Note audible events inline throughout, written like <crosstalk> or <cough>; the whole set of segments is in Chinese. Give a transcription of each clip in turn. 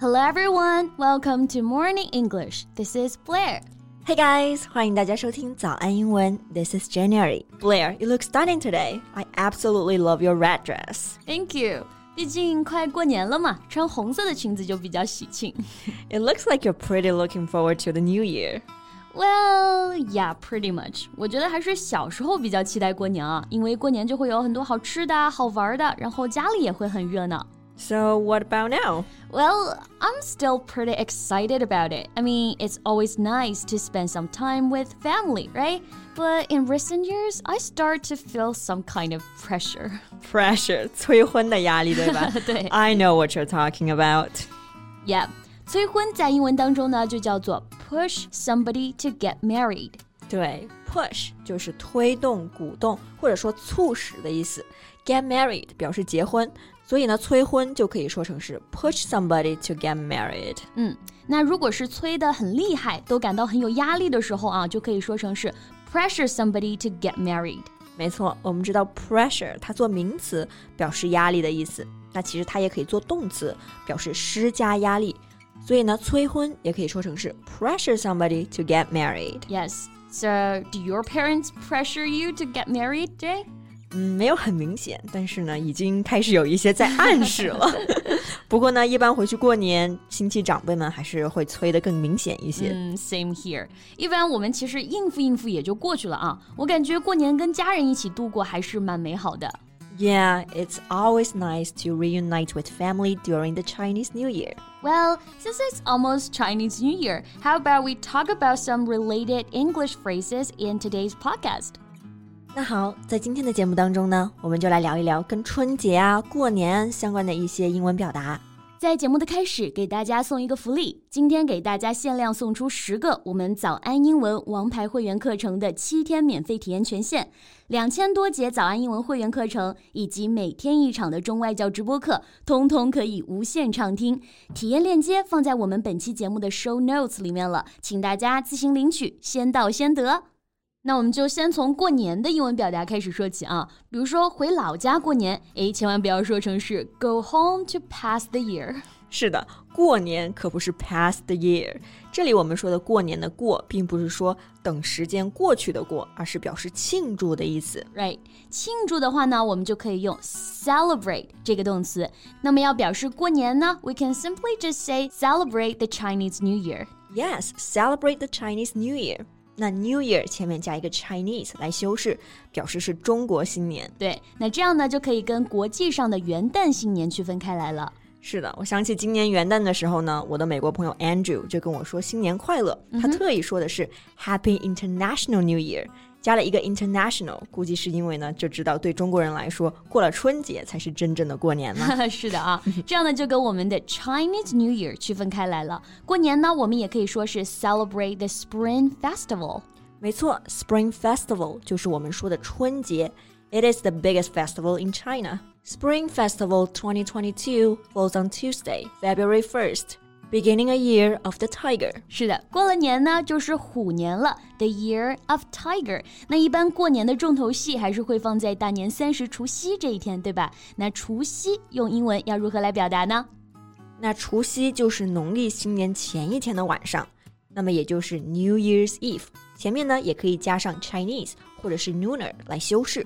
Hello everyone, welcome to Morning English. This is Blair. Hey guys, 欢迎大家收听早安英文。This is January. Blair, you look stunning today. I absolutely love your red dress. Thank you. 毕竟快过年了嘛，穿红色的裙子就比较喜庆。It <laughs> looks like you're pretty looking forward to the new year. Well, yeah, pretty much. 我觉得还是小时候比较期待过年啊，因为过年就会有很多好吃的、好玩的，然后家里也会很热闹。 So, what about now? Well, I'm still pretty excited about it. I mean, it's always nice to spend some time with family, right? But in recent years, I start to feel some kind of pressure. <laughs> Pressure, 催<laughs> 婚的压力，对吧？对。I know what you're talking about. Yeah. 催婚在英文当中呢，就叫做 push somebody to get married。对，push 就是推动、鼓动或者说促使的意思。Get married 表示结婚， 所以呢，催婚就可以说成是 push somebody to get married。嗯，那如果是催的很厉害，都感到很有压力的时候啊，就可以说成是 pressure somebody to get married。没错，我们知道 pressure 它做名词表示压力的意思，那其实它也可以做动词，表示施加压力。所以呢，催婚也可以说成是 pressure somebody to get married. Yes. So, do your parents pressure you to get married, Jay? 嗯，没有很明显，但是呢，已经开始有一些在暗示了。不过呢，一般回去过年，亲戚长辈们还是会催得更明显一些。嗯，same <laughs> here。一般我们其实应付应付也就过去了啊。我感觉过年跟家人一起度过还是蛮美好的。Yeah, it's always nice to reunite with family during the Chinese New Year. Well, since it's almost Chinese New Year, how about we talk about some related English phrases in today's podcast? 那好，在今天的节目当中呢，我们就来聊一聊跟春节啊、过年相关的一些英文表达。在节目的开始，给大家送一个福利。今天给大家限量送出十个我们早安英文王牌会员课程的七天免费体验权限，两千多节早安英文会员课程以及每天一场的中外教直播课，通通可以无限畅听。体验链接放在我们本期节目的 show notes 里面了，请大家自行领取，先到先得。那我们就先从过年的英文表达开始说起啊，比如说回老家过年，诶，千万不要说成是 go home to pass the year。是的，过年可不是 pass the year。这里我们说的过年的过，并不是说等时间过去的过，而是表示庆祝的意思。Right，庆祝的话呢，我们就可以用 celebrate 这个动词。那么要表示过年呢，we can simply just say celebrate the Chinese New Year。Yes，celebrate the Chinese New Year。那 New Year 前面加一个 Chinese 来修饰，表示是中国新年。对，那这样呢就可以跟国际上的元旦新年区分开来了。是的，我想起今年元旦的时候呢，我的美国朋友 Andrew 就跟我说新年快乐，他特意说的是 Happy International New Year。加了一个 international，估计是因为呢，就知道对中国人来说，过了春节才是真正的过年嘛。是的啊，这样呢就跟我们的 <laughs> Chinese New Year 区分开来了。过年呢，我们也可以说是 celebrate the Spring Festival。没错，Spring Festival 就是我们说的春节。It is the biggest festival in China. Spring Festival 2022 falls on Tuesday, February 1st. Beginning a year of the tiger，是的，过了年呢就是虎年了，the year of tiger。那一般过年的重头戏还是会放在大年三十除夕这一天，对吧？那除夕用英文要如何来表达呢？那除夕就是农历新年前一天的晚上，那么也就是 New Year's Eve。前面呢也可以加上 Chinese 或者是 Lunar 来修饰。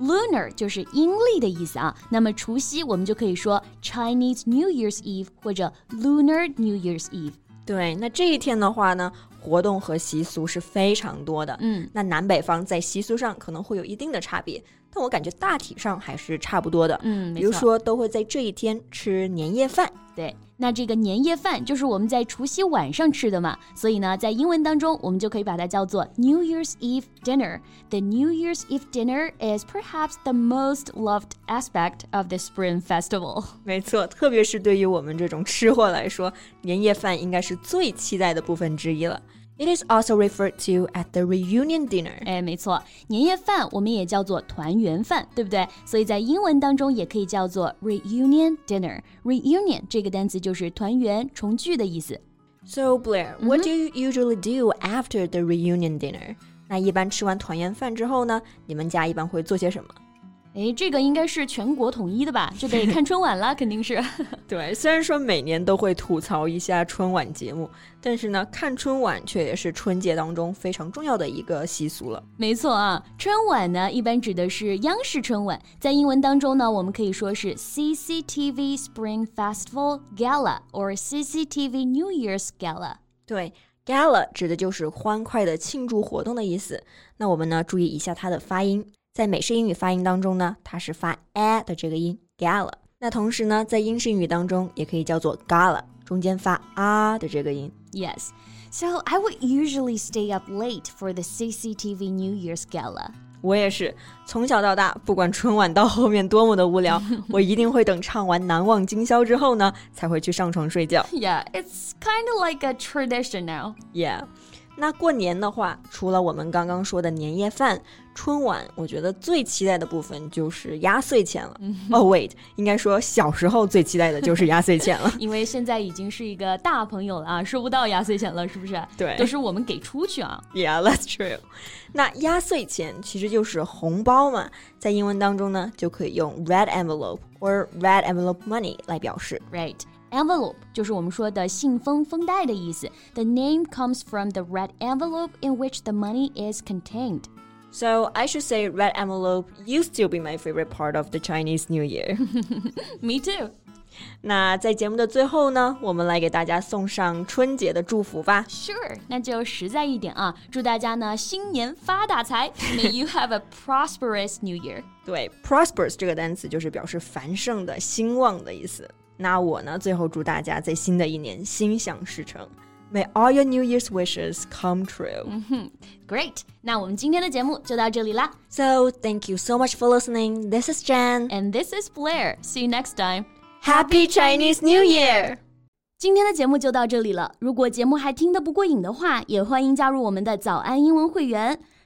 Lunar 就是阴历的意思啊，那么除夕我们就可以说 Chinese New Year's Eve 或者 Lunar New Year's Eve。对，那这一天的话呢，活动和习俗是非常多的。嗯，那南北方在习俗上可能会有一定的差别，但我感觉大体上还是差不多的。嗯，比如说都会在这一天吃年夜饭。对。那这个年夜饭就是我们在除夕晚上吃的嘛，所以呢，在英文当中，我们就可以把它叫做 New Year's Eve dinner. The New Year's Eve dinner is perhaps the most loved aspect of the Spring Festival. <laughs> 没错，特别是对于我们这种吃货来说，年夜饭应该是最期待的部分之一了。It is also referred to at the reunion dinner。哎，没错，年夜饭我们也叫做团圆饭，对不对？所以在英文当中也可以叫做 reunion dinner。reunion 这个单词就是团圆、重聚的意思。So Blair, what do you usually do after the reunion dinner？那一般吃完团圆饭之后呢，你们家一般会做些什么哎，这个应该是全国统一的吧？就得看春晚了，肯定是。<laughs> 对，虽然说每年都会吐槽一下春晚节目，但是呢，看春晚却也是春节当中非常重要的一个习俗了。没错啊，春晚呢一般指的是央视春晚，在英文当中呢，我们可以说是 CCTV Spring Festival Gala or CCTV New Year's Gala。对，Gala 指的就是欢快的庆祝活动的意思。那我们呢，注意一下它的发音。在美式英语发音当中呢，它是发 a 的这个音，gala。那同时呢，在英式英语当中也可以叫做 gala，中间发啊的这个音。Yes. So I would usually stay up late for the CCTV New Year's gala. 我也是，从小到大，不管春晚到后面多么的无聊，我一定会等唱完《难忘今宵》之后呢，才会去上床睡觉。Yeah, <laughs> <laughs> it's kind of like a tradition now. Yeah. 那过年的话，除了我们刚刚说的年夜饭、春晚，我觉得最期待的部分就是压岁钱了。哦，wait，应该说小时候最期待的就是压岁钱了，<laughs> 因为现在已经是一个大朋友了啊，收不到压岁钱了，是不是？对，都是我们给出去啊。Yeah，that's true。<laughs> 那压岁钱其实就是红包嘛，在英文当中呢，就可以用 red envelope or red envelope money 来表示。Right。Envelope 就是我们说的信封、封袋的意思。The name comes from the red envelope in which the money is contained. So I should say red envelope used to be my favorite part of the Chinese New Year. <laughs> Me too. 那在节目的最后呢，我们来给大家送上春节的祝福吧。Sure，那就实在一点啊，祝大家呢新年发大财。May you have a prosperous New Year。对，prosperous 这个单词就是表示繁盛的、兴旺的意思。 那我呢，最后祝大家在新的一年心想事成。May all your New Year's wishes come true. Great. 那我们今天的节目就到这里啦。So thank you so much for listening. This is Jen. And this is Blair. See you next time. Happy Chinese New Year! 今天的节目就到这里了。如果节目还听得不过瘾的话，也欢迎加入我们的早安英文会员。